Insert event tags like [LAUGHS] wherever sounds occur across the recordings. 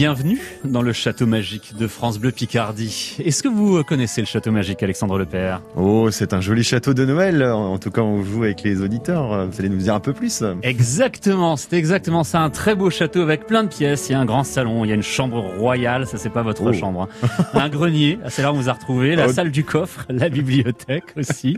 Bienvenue dans le château magique de France Bleu Picardie. Est-ce que vous connaissez le château magique, Alexandre Lepère? Oh, c'est un joli château de Noël. En tout cas, on joue avec les auditeurs. Vous allez nous dire un peu plus. Exactement, c'est exactement ça. Un très beau château avec plein de pièces. Il y a un grand salon, il y a une chambre royale. Ça, c'est pas votre Oh. chambre. hein. Un grenier, c'est là où on vous a retrouvé. La Oh. salle du coffre, la bibliothèque aussi.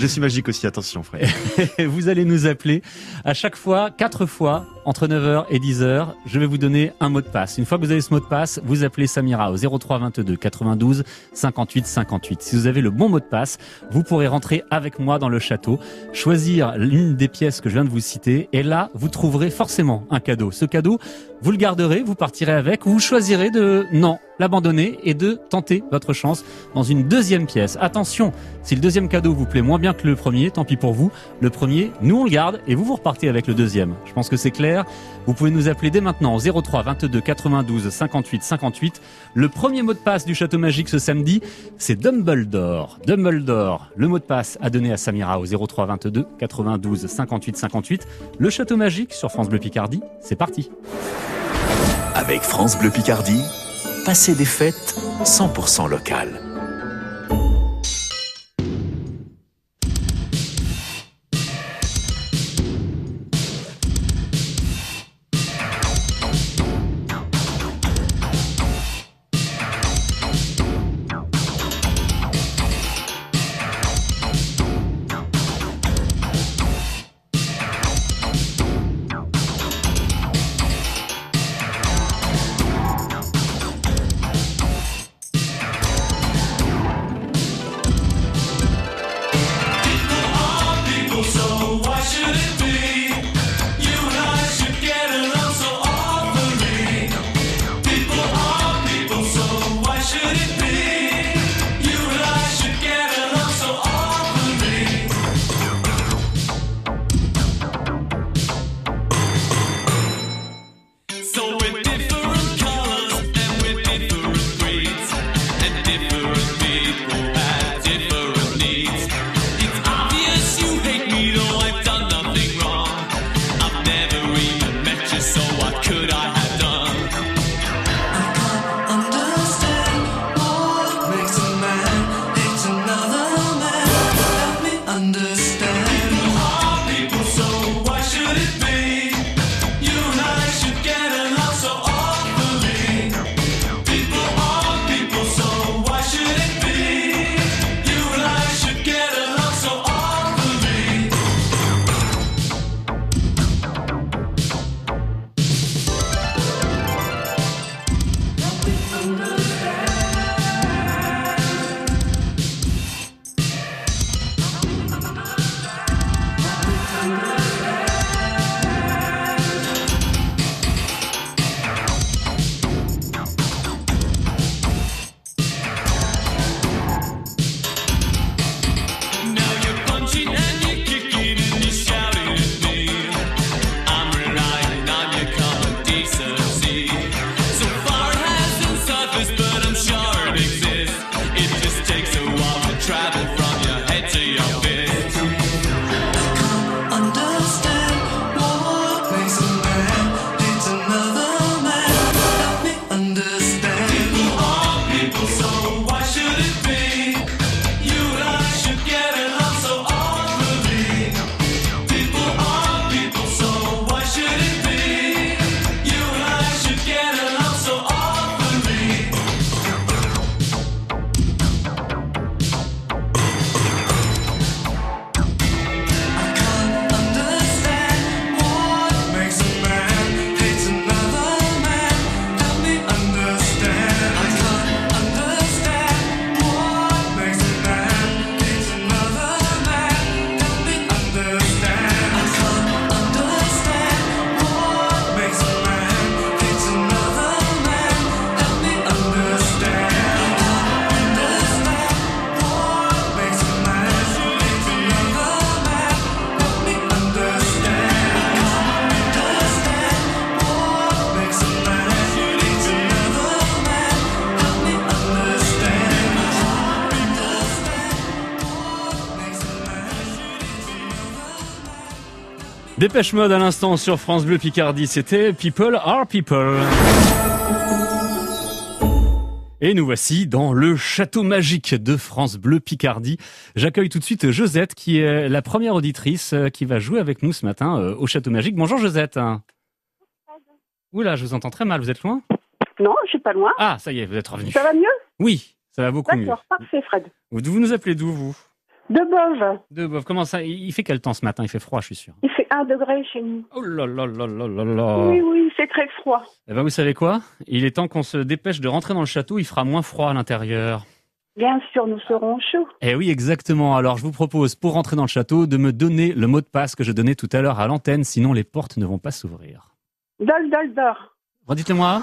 Je suis magique aussi, attention frère. [LAUGHS] Vous allez nous appeler à chaque fois, quatre fois, entre 9h et 10h. Je vais vous donner un mot de passe. Une fois que vous avez ce mot de passe, vous appelez Samira au 03 22 92 58 58. Si vous avez le bon mot de passe, vous pourrez rentrer avec moi dans le château, choisir l'une des pièces que je viens de vous citer, et là, vous trouverez forcément un cadeau. Ce cadeau, vous le garderez, vous partirez avec, ou vous choisirez de, non, l'abandonner et de tenter votre chance dans une deuxième pièce. Attention, si le deuxième cadeau vous plaît moins bien que le premier, tant pis pour vous. Le premier, nous on le garde et vous vous repartez avec le deuxième. Je pense que c'est clair. Vous pouvez nous appeler dès maintenant au 03 22 92 58 58. Le premier mot de passe du château magique ce samedi, c'est Dumbledore. Dumbledore. Le mot de passe à donner à Samira au 03 22 92 58 58. Le château magique sur France Bleu Picardie. C'est parti. Avec France Bleu Picardie, passez des fêtes 100% locales. Dépêche mode à l'instant sur France Bleu Picardie. C'était People are People. Et nous voici dans le château magique de France Bleu Picardie. J'accueille tout de suite Josette, qui est la première auditrice euh, qui va jouer avec nous ce matin euh, au château magique. Bonjour Josette. Oula, je vous entends très mal. Vous êtes loin? Non, je suis pas loin. Ah, ça y est, vous êtes revenu. Ça va mieux? Oui, ça va beaucoup mieux. D'accord, parfait, Fred. Vous, vous nous appelez d'où, vous? De Bove. De Bof. Comment ça Il fait quel temps ce matin? Il fait froid, je suis sûr. Il fait 1 degré chez nous. Oh là là là là là là. Oui, oui, c'est très froid. Eh ben, vous savez quoi? Il est temps qu'on se dépêche de rentrer dans le château. Il fera moins froid à l'intérieur. Bien sûr, nous serons chauds. Eh oui, exactement. Alors, je vous propose, pour rentrer dans le château, de me donner le mot de passe que je donnais tout à l'heure à l'antenne, sinon les portes ne vont pas s'ouvrir. Dol, dol, dor. Redites-le-moi.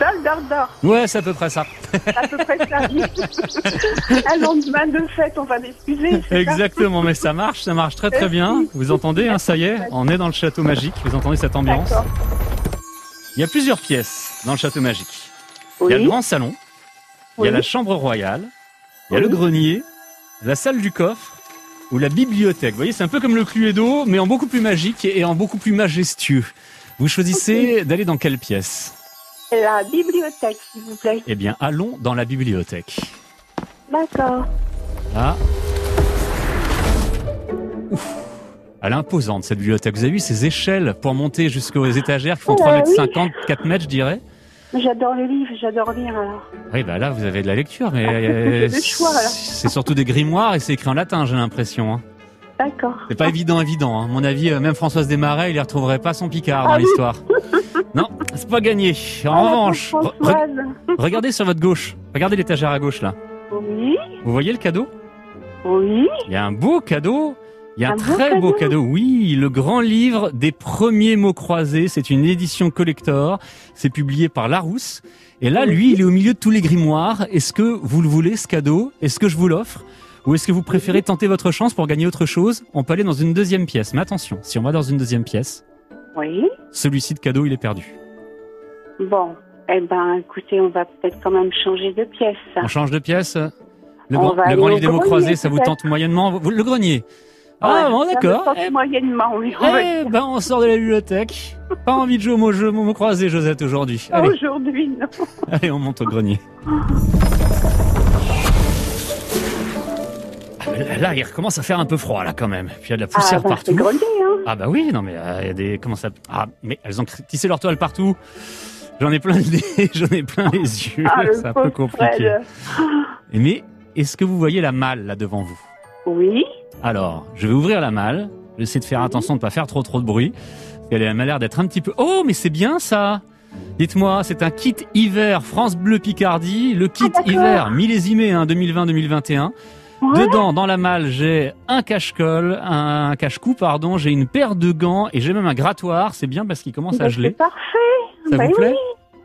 Dol, dol. Ouais, c'est à peu près ça. À peu près ça. [LAUGHS] Un lendemain de fête, on va m'excuser. ça Exactement, mais ça marche, ça marche très très bien. Vous entendez, hein, ça y est, on est dans le château magique. Vous entendez cette ambiance. Il y a plusieurs pièces dans le château magique. Il y a le grand salon, il y a la chambre royale, il y a Oui. le grenier, la salle du coffre ou la bibliothèque. Vous voyez, c'est un peu comme le Cluedo, mais en beaucoup plus magique et en beaucoup plus majestueux. Vous choisissez d'aller dans quelle pièce? La bibliothèque, s'il vous plaît. Eh bien, allons dans la bibliothèque. D'accord. Là. Ouf. Elle est imposante cette bibliothèque. Vous avez vu ces échelles pour monter jusqu'aux étagères qui font Oh 3 là, mètres oui. 50, 4 mètres, je dirais. J'adore les livres, j'adore lire alors. Oui, bah là, vous avez de la lecture, mais [LAUGHS] J'ai euh, le choix, là. c'est surtout des grimoires et c'est écrit en latin, j'ai l'impression. hein. D'accord. C'est pas évident, évident. hein. À mon avis, euh, même Françoise Desmarais, il ne retrouverait pas son Picard dans Ah oui. l'histoire. [LAUGHS] Non, c'est pas gagné. En Ah, revanche, re- regardez sur votre gauche. Regardez l'étagère à gauche, là. Oui, Vous voyez le cadeau? Oui. Il y a un beau cadeau. Il y a un, très beau cadeau. cadeau. Oui, le grand livre des premiers mots croisés. C'est une édition collector. C'est publié par Larousse. Et là, lui, il est au milieu de tous les grimoires. Est-ce que vous le voulez, ce cadeau? Est-ce que je vous l'offre? Ou est-ce que vous préférez tenter votre chance pour gagner autre chose? On peut aller dans une deuxième pièce. Mais attention, si on va dans une deuxième pièce, Oui. Celui-ci de cadeau, il est perdu. Bon. Eh ben, écoutez, on va peut-être quand même changer de pièce. On change de pièce Le, On grand- le grand livre des mots croisés, ça vous tente moyennement Vous- Le grenier Ah Ouais, bon, d'accord. Eh moyennement, oui. Eh ben, on sort de la bibliothèque. Pas envie de jouer au mot jeu, mots croisés, Josette, aujourd'hui. Aujourd'hui, non. allez, on monte au grenier. Là, Là, il recommence à faire un peu froid, là, quand même. Puis il y a de la Ah, poussière bah, partout. hein. Ah bah oui, non mais euh, il y a des comment ça Ah mais elles ont tissé leur toile partout. J'en ai plein le nez, [LAUGHS] j'en ai plein les [LAUGHS] yeux, Ah, le c'est un peu compliqué. Fred. Mais est-ce que vous voyez la malle là devant vous? Oui. Alors, je vais ouvrir la malle. Je vais essayer de faire attention de pas faire trop trop de bruit. Parce qu'elle a l'air d'être un petit peu. Oh, mais c'est bien ça. Dites-moi, c'est un kit hiver France Bleu Picardie, le kit Ah, hiver millésimé hein, 2020-2021. Dedans, dans la malle, j'ai un cache-colle, un cache-cou, pardon, j'ai une paire de gants et j'ai même un grattoir. C'est bien parce qu'il commence à Bah, geler. C'est parfait. Ça Bah vous plaît oui.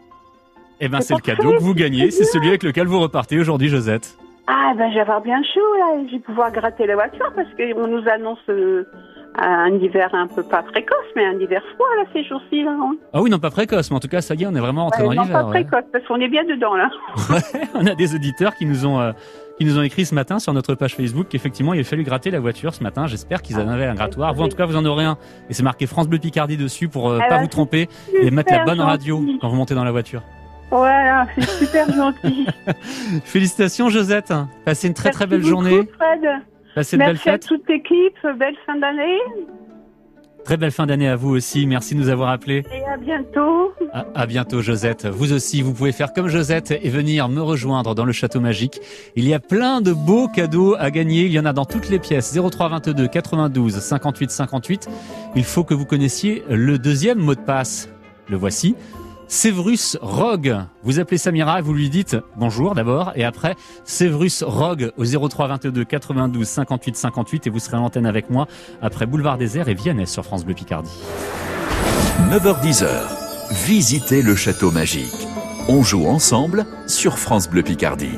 Eh ben, C'est le cadeau que vous gagnez. c'est celui avec lequel vous repartez aujourd'hui, Josette. Ah, ben, je vais avoir bien chaud, là. Je vais pouvoir gratter la voiture parce qu'on nous annonce euh, un hiver un peu pas précoce, mais un hiver froid, là, ces jours-ci, là. hein. Ah oui, non, pas précoce, mais en tout cas, ça y est, on est vraiment entré Ouais, dans non, l'hiver. pas ouais. précoce, parce qu'on est bien dedans, là. [LAUGHS] on a des auditeurs qui nous ont euh, qui nous ont écrit ce matin sur notre page Facebook qu'effectivement il a fallu gratter la voiture ce matin. J'espère qu'ils en avaient un grattoir. Vous en tout cas vous en aurez un et c'est marqué France Bleu Picardie dessus pour euh, Ah pas bah, vous tromper et mettre la bonne radio quand vous montez dans la voiture. Voilà, c'est super gentil. [LAUGHS] Félicitations Josette. Passez une très très belle beaucoup, journée. Fred. Passez de belles Merci à toute l'équipe. Belle fin d'année. Très belle fin d'année à vous aussi. Merci de nous avoir appelés. Et à bientôt. À, à bientôt Josette. Vous aussi, vous pouvez faire comme Josette et venir me rejoindre dans le château magique. Il y a plein de beaux cadeaux à gagner. Il y en a dans toutes les pièces. 03 22 92 58 58. Il faut que vous connaissiez le deuxième mot de passe. Le voici. Severus Rogue. Vous appelez Samira, vous lui dites bonjour d'abord et après Severus Rogue au 03 22 92 58 58 et vous serez à l'antenne avec moi après Boulevard des Airs et Vianney sur France Bleu Picardie. 9h10h. Visitez le château magique. On joue ensemble sur France Bleu Picardie.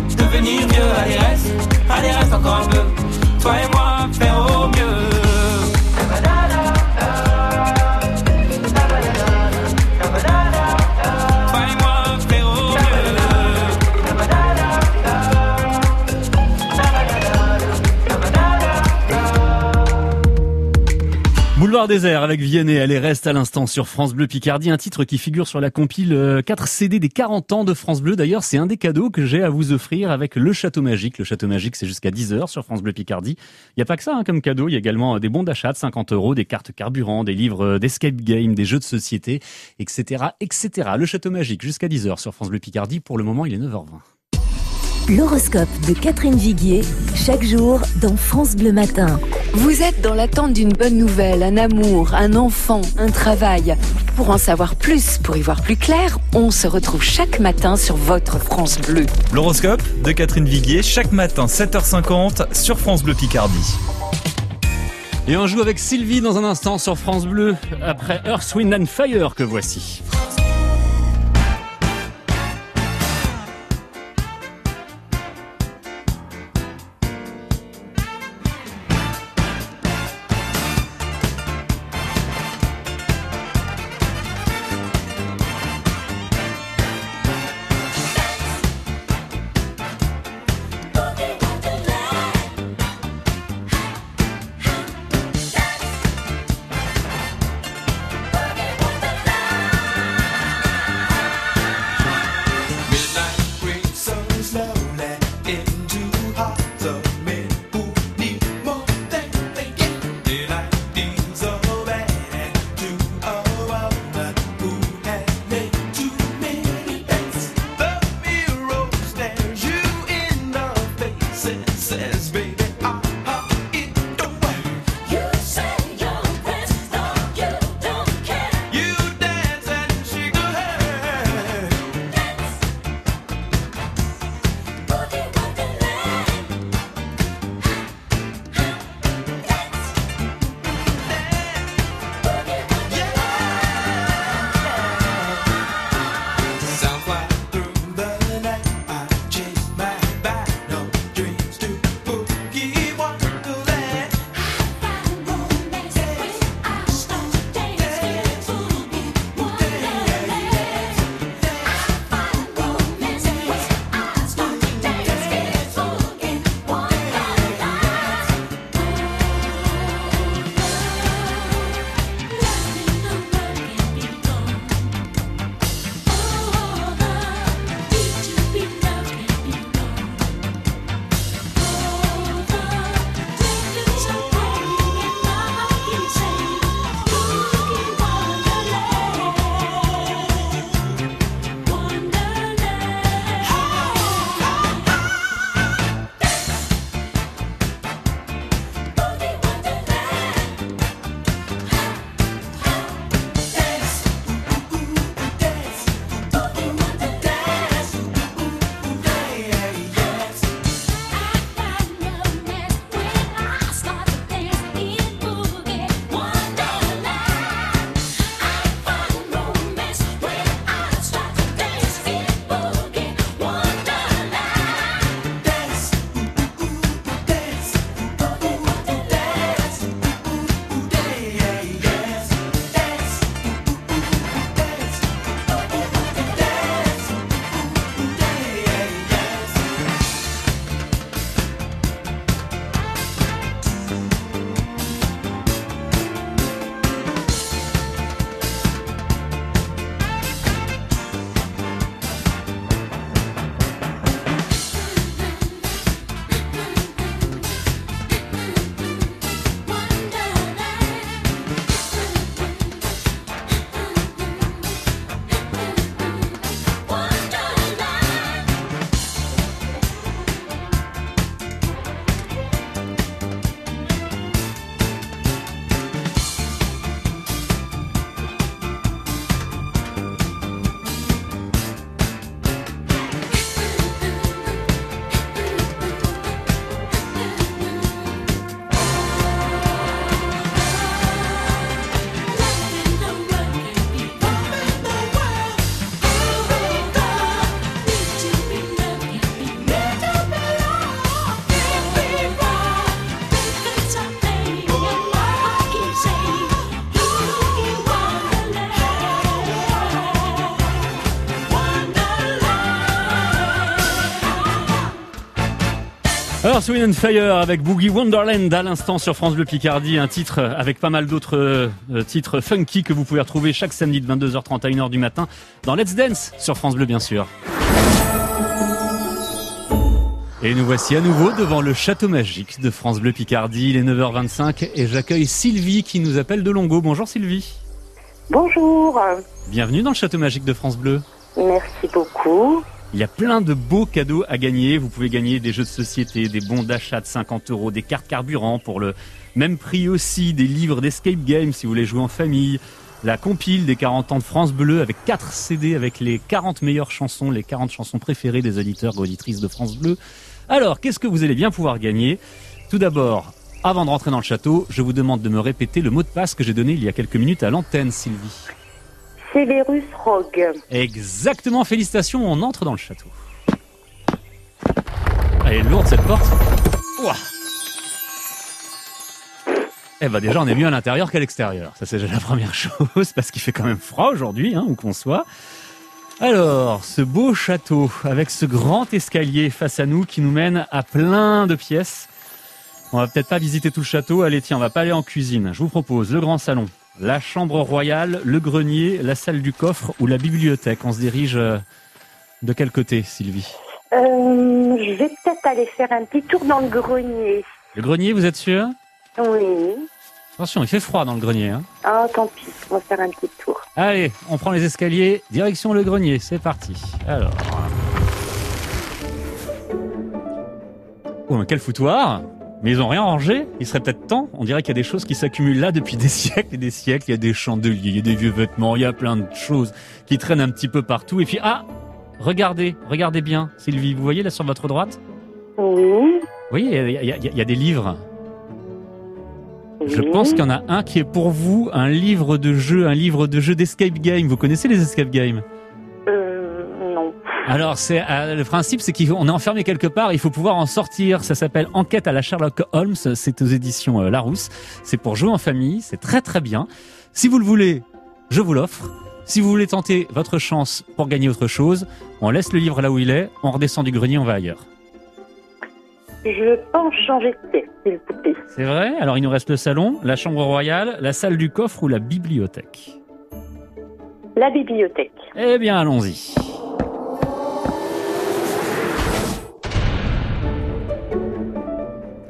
devenir vieux, allez reste, allez reste encore un peu. Toi et moi, faire au mieux. Désert avec Vianney, elle est reste à l'instant sur France Bleu Picardie, un titre qui figure sur la compile euh, 4 CD des 40 ans de France Bleu. D'ailleurs, c'est un des cadeaux que j'ai à vous offrir avec le Château Magique. Le Château Magique, c'est jusqu'à 10h sur France Bleu Picardie. Il n'y a pas que ça hein, comme cadeau, il y a également euh, des bons d'achat de 50 euros, des cartes carburant, des livres euh, d'escape game, des jeux de société, etc., etc. Le Château Magique jusqu'à 10h sur France Bleu Picardie. Pour le moment, il est 9h20. L'horoscope de Catherine Viguier, chaque jour dans France Bleu Matin. Vous êtes dans l'attente d'une bonne nouvelle, un amour, un enfant, un travail. Pour en savoir plus, pour y voir plus clair, on se retrouve chaque matin sur votre France Bleu. L'horoscope de Catherine Viguier, chaque matin 7h50 sur France Bleu Picardie. Et on joue avec Sylvie dans un instant sur France Bleu, après Earth, Wind and Fire que voici. Swing and Fire avec Boogie Wonderland à l'instant sur France Bleu Picardie, un titre avec pas mal d'autres euh, titres funky que vous pouvez retrouver chaque samedi de 22h30 à 1h du matin dans Let's Dance sur France Bleu bien sûr. Et nous voici à nouveau devant le château magique de France Bleu Picardie, il est 9h25 et j'accueille Sylvie qui nous appelle de Longo. Bonjour Sylvie. Bonjour, Bienvenue dans le château magique de France Bleu. merci beaucoup. Il y a plein de beaux cadeaux à gagner. Vous pouvez gagner des jeux de société, des bons d'achat de 50 euros, des cartes carburant pour le même prix aussi, des livres d'escape game si vous voulez jouer en famille, la compile des 40 ans de France Bleu avec 4 CD avec les 40 meilleures chansons, les 40 chansons préférées des auditeurs et auditrices de France Bleu. Alors, qu'est-ce que vous allez bien pouvoir gagner? Tout d'abord, avant de rentrer dans le château, je vous demande de me répéter le mot de passe que j'ai donné il y a quelques minutes à l'antenne, Sylvie. Severus Rogue. Exactement, félicitations, on entre dans le château. Elle est lourde cette porte. Ouah. Eh ben déjà, on est mieux à l'intérieur qu'à l'extérieur. Ça c'est déjà la première [LAUGHS] chose, parce qu'il fait quand même froid aujourd'hui, hein, où qu'on soit. Alors, ce beau château, avec ce grand escalier face à nous qui nous mène à plein de pièces. On va peut-être pas visiter tout le château. Allez, tiens, on va pas aller en cuisine. Je vous propose le grand salon, la chambre royale, le grenier, la salle du coffre ou la bibliothèque. On se dirige euh, de quel côté, Sylvie Euh, je vais peut-être aller faire un petit tour dans le grenier. Le grenier, vous êtes sûr? Oui. Attention, il fait froid dans le grenier. Hein. Ah, tant pis, on va faire un petit tour. Allez, on prend les escaliers, direction le grenier, c'est parti. Alors. Oh, mais quel foutoir Mais ils ont rien rangé Il serait peut-être temps. On dirait qu'il y a des choses qui s'accumulent là depuis des [LAUGHS] siècles et des siècles. Il y a des chandeliers, il y a des vieux vêtements, il y a plein de choses qui traînent un petit peu partout. Et puis, ah Regardez, regardez bien, Sylvie. Vous voyez là sur votre droite? Oui. Oui, il y, a- y y des livres. Je pense qu'il y en a un qui est pour vous, un livre de jeu, un livre de jeu d'escape game. Vous connaissez les escape games? Alors, c'est euh, le principe, c'est qu'on est enfermé quelque part, il faut pouvoir en sortir. Ça s'appelle Enquête à la Sherlock Holmes. C'est aux éditions euh, Larousse. C'est pour jouer en famille. C'est très très bien. Si vous le voulez, je vous l'offre. Si vous voulez tenter votre chance pour gagner autre chose, on laisse le livre là où il est, on redescend du grenier, on va ailleurs. Je pense changer de pièce, s'il vous plaît. C'est vrai? Alors, il nous reste le salon, la chambre royale, la salle du coffre ou la bibliothèque? La bibliothèque. Eh bien, allons-y.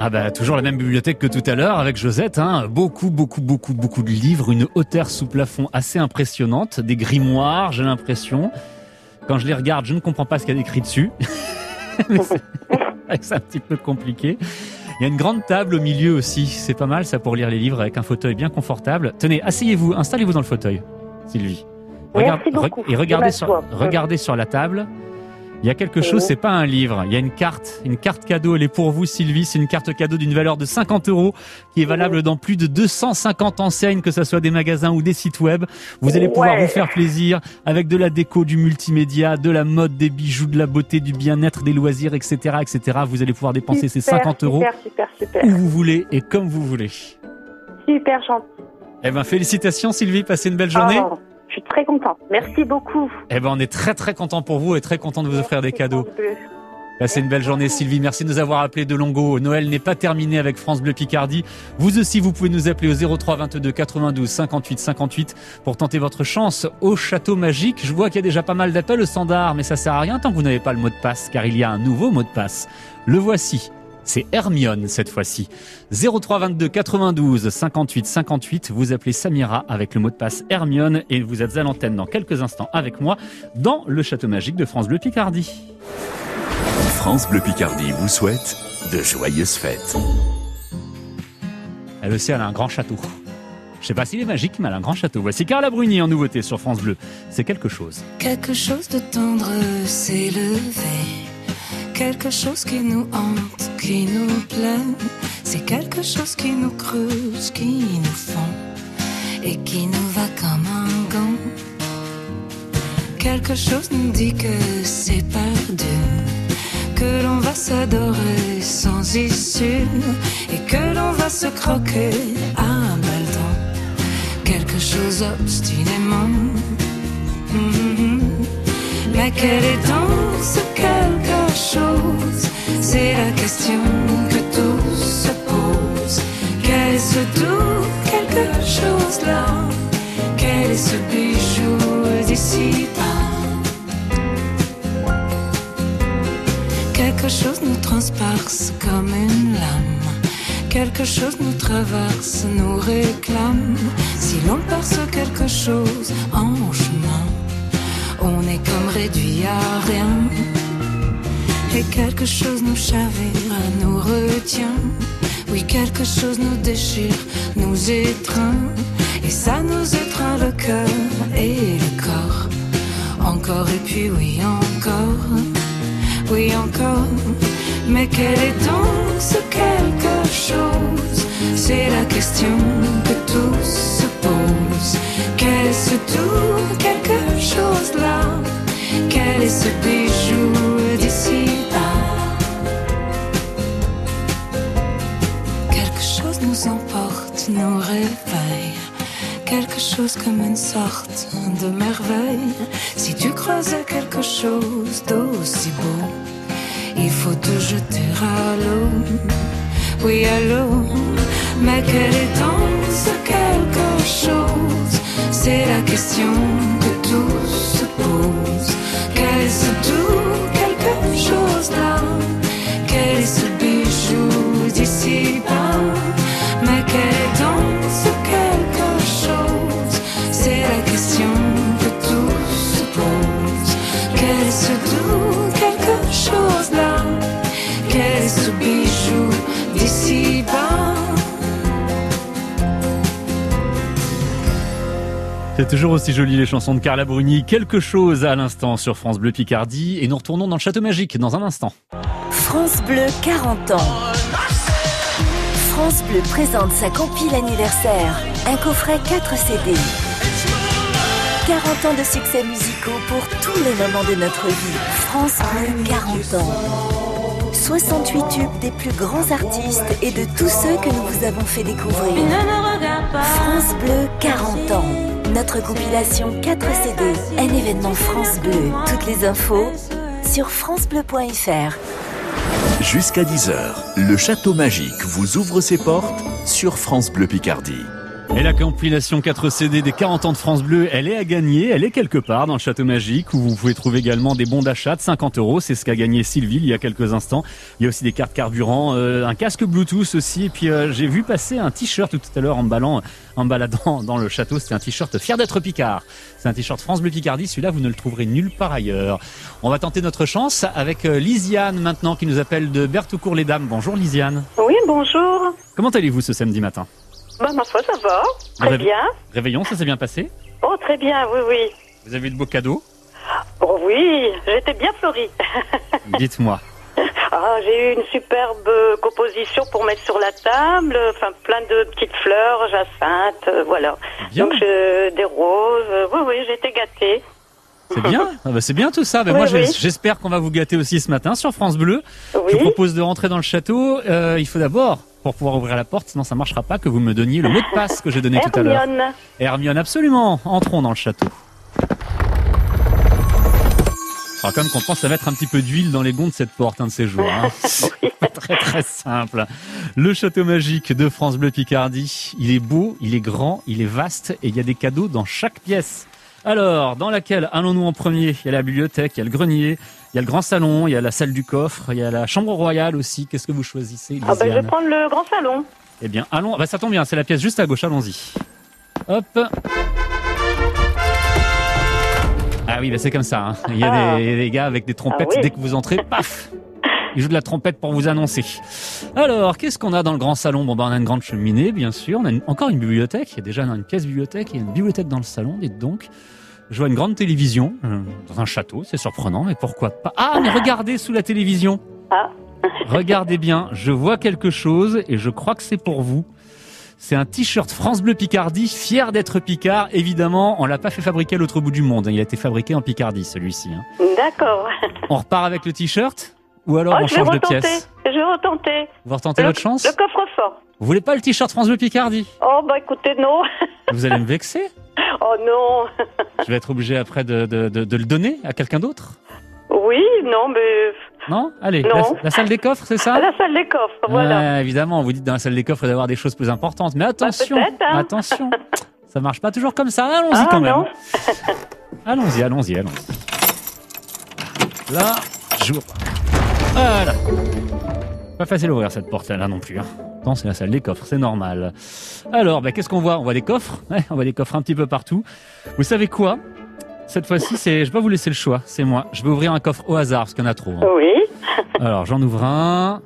Ah bah toujours la même bibliothèque que tout à l'heure avec Josette, hein. beaucoup beaucoup beaucoup beaucoup de livres, une hauteur sous plafond assez impressionnante, des grimoires j'ai l'impression. Quand je les regarde je ne comprends pas ce qu'il y a écrit dessus. [LAUGHS] C'est un petit peu compliqué. Il y a une grande table au milieu aussi, c'est pas mal ça pour lire les livres avec un fauteuil bien confortable. Tenez, asseyez-vous, installez-vous dans le fauteuil, Sylvie. Merci re- beaucoup. et sur, regardez sur la table. Il y a quelque chose, c'est pas un livre. Il y a une carte, une carte cadeau. Elle est pour vous, Sylvie. C'est une carte cadeau d'une valeur de 50 euros qui est valable dans plus de 250 enseignes, que ce soit des magasins ou des sites web. Vous allez pouvoir Ouais. vous faire plaisir avec de la déco, du multimédia, de la mode, des bijoux, de la beauté, du bien-être, des loisirs, etc., etc. Vous allez pouvoir dépenser ces Super, 50 euros Super, super, super. où vous voulez et comme vous voulez. Super gentil. Eh ben, félicitations, Sylvie. Passez une belle journée. Oh, je suis très contente. Merci beaucoup. Eh ben, on est très très content pour vous et très content de vous offrir des cadeaux. Passez une belle journée, Sylvie. Merci de nous avoir appelés de Longo. Noël n'est pas terminé avec France Bleu Picardie. Vous aussi, vous pouvez nous appeler au 03 22 92 58 58 pour tenter votre chance au château magique. Je vois qu'il y a déjà pas mal d'appels au standard, mais ça sert à rien tant que vous n'avez pas le mot de passe, car il y a un nouveau mot de passe. Le voici. C'est Hermione cette fois-ci. 03 22 92 58 58. Vous appelez Samira avec le mot de passe Hermione et vous êtes à l'antenne dans quelques instants avec moi dans le château magique de France Bleu Picardie. France Bleu Picardie vous souhaite de joyeuses fêtes. Elle aussi, elle a un grand château. Je sais pas s'il est magique, mais elle a un grand château. Voici Carla Bruni en nouveauté sur France Bleu. C'est quelque chose. Quelque chose de tendre s'est levé. Quelque chose qui nous hante, qui nous plaît. C'est quelque chose qui nous creuse, qui nous fond et qui nous va comme un gant. Quelque chose nous dit que c'est perdu, que l'on va s'adorer sans issue et que l'on va se croquer à belle dents. Quelque chose obstinément. Mhm. Mais quel est donc ce quelque C'est la question que tous se posent. Quel est ce doux quelque chose là Quel est ce bijou d'ici bas Quelque chose nous transperce comme une lame. Quelque chose nous traverse, nous réclame. Si l'on perce quelque chose en chemin, on est comme réduit à rien. Et quelque chose nous chavire, nous retient. Oui, quelque chose nous déchire, nous étreint. Et ça nous étreint le cœur et le corps. Encore et puis oui, encore. Oui, encore. Mais quel est donc ce quelque chose? C'est la question que tous se posent. Quel est ce tout quelque chose là Quel est ce bijou nous emporte, nous réveille. Quelque chose comme une sorte de merveille. Si tu creusais quelque chose d'aussi beau, il faut te jeter à l'eau. Oui, à l'eau. Mais quel est donc ce quelque chose? C'est la question que tous se posent. Quel est ce doux quelque chose là? C'est toujours aussi joli les chansons de Carla Bruni. Quelque chose à l'instant sur France Bleu Picardie. Et nous retournons dans le Château Magique dans un instant. France Bleu 40 ans. France Bleu présente sa compile anniversaire. Un coffret 4 CD. 40 ans de succès musicaux pour tous les moments de notre vie. France Bleu 40 ans. 68 tubes des plus grands artistes et de tous ceux que nous vous avons fait découvrir. France Bleu 40 ans. Notre compilation 4 CD. Un événement France Bleu. Toutes les infos sur francebleu.fr. Jusqu'à 10h, le Château Magique vous ouvre ses portes sur France Bleu Picardie. Et la compilation 4 CD des 40 ans de France Bleu, elle est à gagner, elle est quelque part dans le Château Magique où vous pouvez trouver également des bons d'achat de 50 euros, c'est ce qu'a gagné Sylvie il y a quelques instants. Il y a aussi des cartes carburant, euh, un casque Bluetooth aussi, et puis euh, j'ai vu passer un t-shirt tout à l'heure en ballant, en baladant [LAUGHS] dans le château, c'était un t-shirt fier d'être Picard. C'est un t-shirt France Bleu Picardie, celui-là vous ne le trouverez nulle part ailleurs. On va tenter notre chance avec euh, Lisiane maintenant qui nous appelle de Bertoucourt-les-Dames. Bonjour Lisiane. Oui, bonjour. Comment allez-vous ce samedi matin? Bah, ma foi, ça va. Très Réve- bien. Réveillon, ça s'est bien passé Oh, très bien, oui, oui. Vous avez eu de beaux cadeaux Oh, oui, j'étais bien fleurie. [LAUGHS] Dites-moi. Ah, j'ai eu une superbe euh, composition pour mettre sur la table, enfin plein de petites fleurs, jacinthe, euh, voilà. Bien. Donc je- des roses, euh, oui, oui, j'étais gâtée. C'est bien, [LAUGHS] Ah bah, c'est bien tout ça. Oui, moi, oui. j'espère qu'on va vous gâter aussi ce matin sur France Bleu. Je vous propose de rentrer dans le château. Euh, il faut d'abord, pour pouvoir ouvrir la porte, sinon ça marchera pas, que vous me donniez le mot de passe que j'ai donné tout à l'heure. Hermione. Hermione, absolument. Entrons dans le château. Il faudra quand même qu'on pense à mettre un petit peu d'huile dans les gonds de cette porte un de ces jours. hein. [LAUGHS] [LAUGHS] très très simple. Le château magique de France Bleu Picardie. Il est beau, il est grand, il est vaste et il y a des cadeaux dans chaque pièce. Alors, dans laquelle allons-nous en premier? Il y a la bibliothèque, il y a le grenier, il y a le grand salon, il y a la salle du coffre, il y a la chambre royale aussi. Qu'est-ce que vous choisissez Ah, ben, je vais prendre le grand salon. eh bien, allons. Bah, ça tombe bien, c'est la pièce juste à gauche. Allons-y. Hop. Ah oui, bah, c'est comme ça. hein. Il y a Ah. des, des gars avec des trompettes. Ah oui. Dès que vous entrez, paf [LAUGHS] Ils jouent de la trompette pour vous annoncer. Alors, qu'est-ce qu'on a dans le grand salon? Bon, bah, on a une grande cheminée, bien sûr. On a une- encore une bibliothèque. Il y a déjà une pièce bibliothèque. Il y a une bibliothèque dans le salon, dites donc. Je vois une grande télévision euh, dans un château. C'est surprenant, mais pourquoi pas? Ah, mais regardez sous la télévision. Ah. Regardez bien, je vois quelque chose et je crois que c'est pour vous. C'est un t-shirt France Bleu Picardie, fier d'être Picard. Évidemment, on l'a pas fait fabriquer à l'autre bout du monde. hein. Il a été fabriqué en Picardie, celui-ci. hein. D'accord. On repart avec le t-shirt ou alors Oh, on change de pièce? Retenter. Vous retentez Le- votre chance Le coffre-fort. Vous voulez pas le t-shirt France Bleu Picardie Oh, bah écoutez, non. [LAUGHS] Vous allez me vexer [LAUGHS] Oh non. Je vais être obligé après de, de- de- de le donner à quelqu'un d'autre Oui, non, mais Non Allez, Non. La, la salle des coffres, c'est ça [LAUGHS] la salle des coffres, voilà. Ouais, évidemment, vous dites dans la salle des coffres d'avoir des choses plus importantes. Mais attention, peut-être, hein. attention. Ça marche pas toujours comme ça. Allons-y Ah, quand même. Allons-y, allons-y, allons-y. Là, j'ouvre. Voilà. Pas facile d'ouvrir cette porte là non plus. Hein. Non, c'est la salle des coffres, c'est normal. Alors, bah, qu'est-ce qu'on voit? On voit des coffres. Ouais, on voit des coffres un petit peu partout. Vous savez quoi? Cette fois-ci, c'est, je vais pas vous laisser le choix. C'est moi. Je vais ouvrir un coffre au hasard parce qu'il y en a trop. hein. Oui. Alors, j'en ouvre un.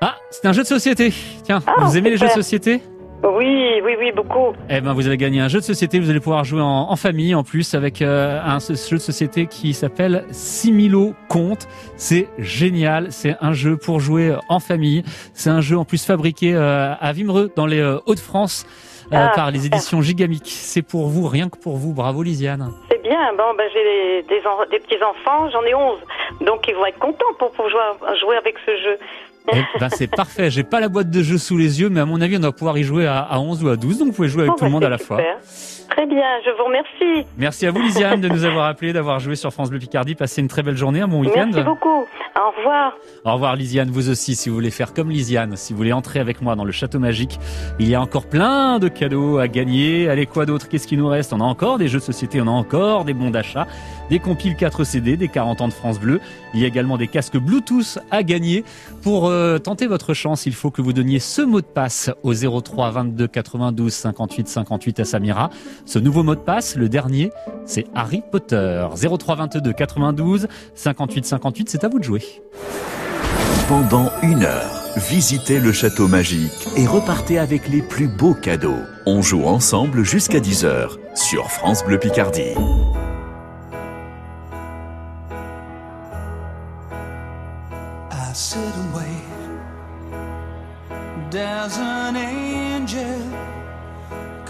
Ah, c'est un jeu de société. Tiens, Ah, vous aimez les jeux de société? Oui, oui, oui, beaucoup. Eh ben, vous avez gagné un jeu de société. Vous allez pouvoir jouer en, en famille, en plus, avec euh, un ce jeu de société qui s'appelle Similo Compte. C'est génial. C'est un jeu pour jouer en famille. C'est un jeu en plus fabriqué euh, à Vimereux, dans les euh, Hauts-de-France, euh, Ah, par les éditions Gigamic. C'est pour vous, rien que pour vous. Bravo, Lisiane. C'est bien. Bon, ben, j'ai des, des petits-enfants, j'en ai 11. Donc, ils vont être contents pour pouvoir jouer avec ce jeu. Eh ben, c'est parfait. J'ai pas la boîte de jeu sous les yeux, mais à mon avis, on doit pouvoir y jouer à, à 11 ou à 12. Donc, vous pouvez jouer avec Oh, tout le ben, monde à la fois. Très bien, je vous remercie. Merci à vous, Lisiane, de nous avoir appelés, d'avoir joué sur France Bleu Picardie. Passez une très belle journée, un bon week-end. Merci beaucoup. Au revoir. Au revoir, Lisiane. Vous aussi, si vous voulez faire comme Lisiane, si vous voulez entrer avec moi dans le château magique, il y a encore plein de cadeaux à gagner. Allez, quoi d'autre? Qu'est-ce qui nous reste? On a encore des jeux de société, on a encore des bons d'achat, des compiles 4 CD, des 40 ans de France Bleu. Il y a également des casques Bluetooth à gagner. Pour euh, tenter votre chance, il faut que vous donniez ce mot de passe au 03 22 92 58 58 à Samira. Ce nouveau mot de passe, le dernier, c'est Harry Potter. 03 22 92 58 58, c'est à vous de jouer. Pendant une heure, visitez le château magique et repartez avec les plus beaux cadeaux. On joue ensemble jusqu'à 10h sur France Bleu Picardie. I sit and wait. There's an angel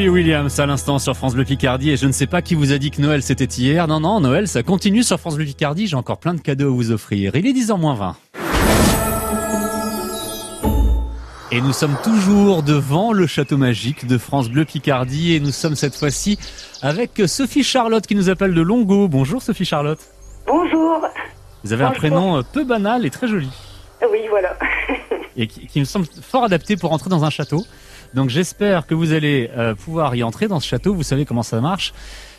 Robbie Williams à l'instant sur France Bleu Picardie et je ne sais pas qui vous a dit que Noël c'était hier. Non, non, Noël ça continue sur France Bleu Picardie. J'ai encore plein de cadeaux à vous offrir. Il est 10h moins 20. Et nous sommes toujours devant le château magique de France Bleu Picardie et nous sommes cette fois-ci avec Sophie Charlotte qui nous appelle de Longo. Bonjour Sophie Charlotte. Bonjour. Vous avez un prénom euh, peu banal et très joli Oui, voilà. et qui, qui me semble fort adapté pour entrer dans un château. Donc j'espère que vous allez euh, pouvoir y entrer dans ce château. Vous savez comment ça marche.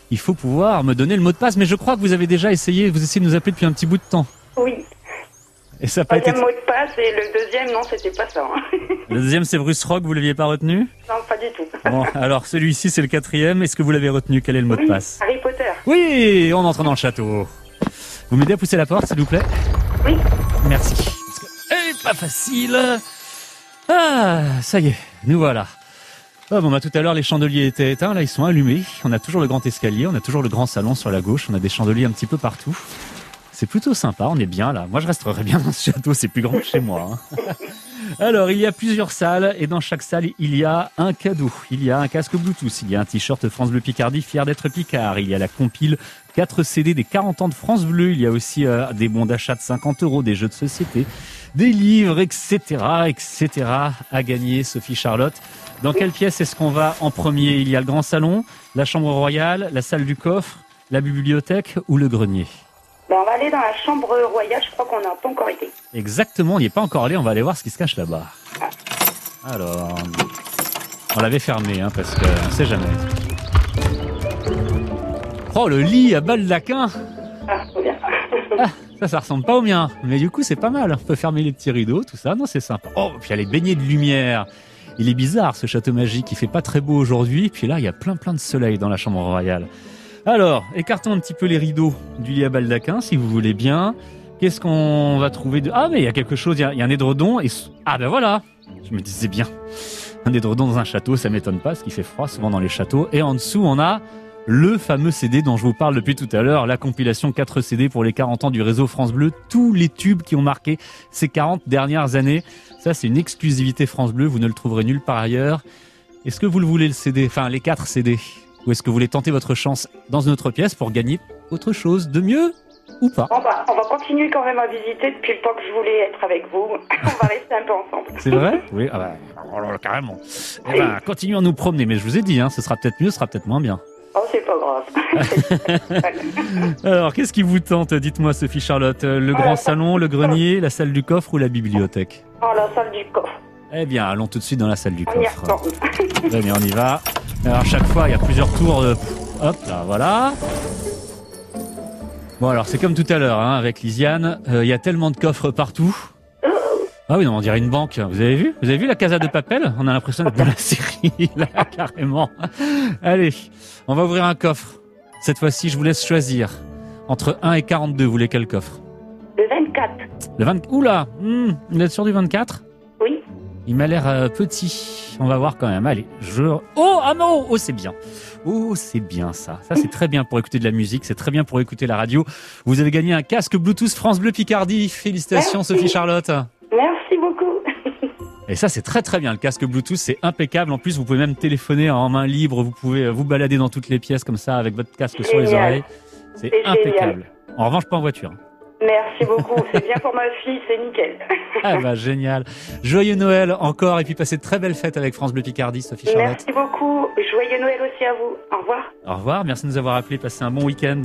Il faut pouvoir me donner le mot de passe, mais je crois que vous avez déjà essayé, vous essayez de nous appeler depuis un petit bout de temps. Oui. Et ça pas été... Troisième mot de passe et le deuxième, non, c'était pas ça. hein. [LAUGHS] Le deuxième c'est Bruce Rock, vous l'aviez pas retenu? Non, pas du tout. Bon, alors celui-ci c'est le quatrième. Est-ce que vous l'avez retenu? Quel est le mot de passe? Harry Potter. Oui, on entre dans le château. Vous m'aidez à pousser la porte, s'il vous plaît? Oui. Merci. Parce que elle est pas facile. Ah, ça y est, nous voilà. Ah bon, bah, tout à l'heure, les chandeliers étaient éteints, là, ils sont allumés. On a toujours le grand escalier, on a toujours le grand salon sur la gauche, on a des chandeliers un petit peu partout. C'est plutôt sympa, on est bien là. Moi, je resterai bien dans ce château, c'est plus grand que chez moi. hein. Alors, il y a plusieurs salles et dans chaque salle, il y a un cadeau. Il y a un casque Bluetooth, il y a un t-shirt France Bleu Picardie, fier d'être Picard. Il y a la compile 4 CD des 40 ans de France Bleu. Il y a aussi euh, des bons d'achat de 50 euros, des jeux de société, des livres, etc., etc. à gagner, Sophie Charlotte. Dans quelle pièce est-ce qu'on va en premier? Il y a le grand salon, la chambre royale, la salle du coffre, la bibliothèque ou le grenier? Ben, on va aller dans la chambre royale, je crois qu'on n'a pas encore été. Exactement, on n'y est pas encore allé, on va aller voir ce qui se cache là-bas. Alors, on l'avait fermé, hein, parce que on sait jamais. Oh, le lit à baldaquin Ah, bien. Ah, ça, ça ressemble pas au mien, mais du coup, c'est pas mal. On peut fermer les petits rideaux, tout ça, non, c'est sympa. Oh, puis il y a les baignets de lumière. Il est bizarre, ce château magique, il fait pas très beau aujourd'hui, puis là, il y a plein plein de soleil dans la chambre royale. Alors, écartons un petit peu les rideaux du lit à baldaquin, si vous voulez bien. Qu'est-ce qu'on va trouver de... Ah, mais il y a quelque chose, il y a, a un édredon. Ah ben voilà Je me disais bien. Un édredon dans un château, ça m'étonne pas, parce qu'il fait froid souvent dans les châteaux. Et en dessous, on a le fameux CD dont je vous parle depuis tout à l'heure, la compilation 4 CD pour les 40 ans du réseau France Bleu, tous les tubes qui ont marqué ces 40 dernières années. Ça, c'est une exclusivité France Bleu, vous ne le trouverez nulle part ailleurs. Est-ce que vous le voulez le CD, enfin les 4 CD Ou est-ce que vous voulez tenter votre chance dans une autre pièce pour gagner autre chose de mieux ou pas? On va, on va continuer quand même à visiter depuis le temps que je voulais être avec vous. [LAUGHS] on va rester un peu ensemble. C'est vrai? [LAUGHS] Oui, ah bah, alors, carrément. Eh ben, continuons à nous promener, mais je vous ai dit, hein, ce sera peut-être mieux, ce sera peut-être moins bien. Oh, c'est pas grave. [LAUGHS] Alors, qu'est-ce qui vous tente Dites-moi, Sophie Charlotte? Euh, Le grand salon, le grenier, la salle du coffre ou la bibliothèque? Oh, la salle du coffre. Eh bien, allons tout de suite dans la salle du On coffre. [LAUGHS] Très bien, on y va. Alors, à chaque fois, il y a plusieurs tours. De... Hop, là, voilà. Bon, alors, c'est comme tout à l'heure, hein, avec Lisiane. Euh, Il y a tellement de coffres partout. Ah oui, non, on dirait une banque. Vous avez vu? Vous avez vu la Casa de Papel? On a l'impression d'être dans la série, [LAUGHS] là, carrément. Allez, on va ouvrir un coffre. Cette fois-ci, je vous laisse choisir. Entre 1 et 42, vous voulez quel coffre? Le 24. Le 20... Oula hmm, Vous êtes sûr du 24 Oui. Il m'a l'air euh, petit. On va voir quand même. Allez, je... Oh, ah non Oh, c'est bien. Oh, c'est bien ça. Ça, c'est très bien pour écouter de la musique. C'est très bien pour écouter la radio. Vous avez gagné un casque Bluetooth France Bleu Picardie. Félicitations, Merci. Sophie Charlotte. Merci beaucoup. Et ça, c'est très très bien. Le casque Bluetooth, c'est impeccable. En plus, vous pouvez même téléphoner en main libre. Vous pouvez euh, vous balader dans toutes les pièces comme ça avec votre casque sur les oreilles. C'est impeccable. En revanche, pas en voiture. Merci beaucoup. C'est bien pour ma fille, c'est nickel. [LAUGHS] Ah bah génial. Joyeux Noël encore et puis passez de très belles fêtes avec France Bleu Picardie, Sophie Charlotte. Merci beaucoup. Joyeux Noël aussi à vous. Au revoir. Au revoir, merci de nous avoir appelés. Passez un bon week-end.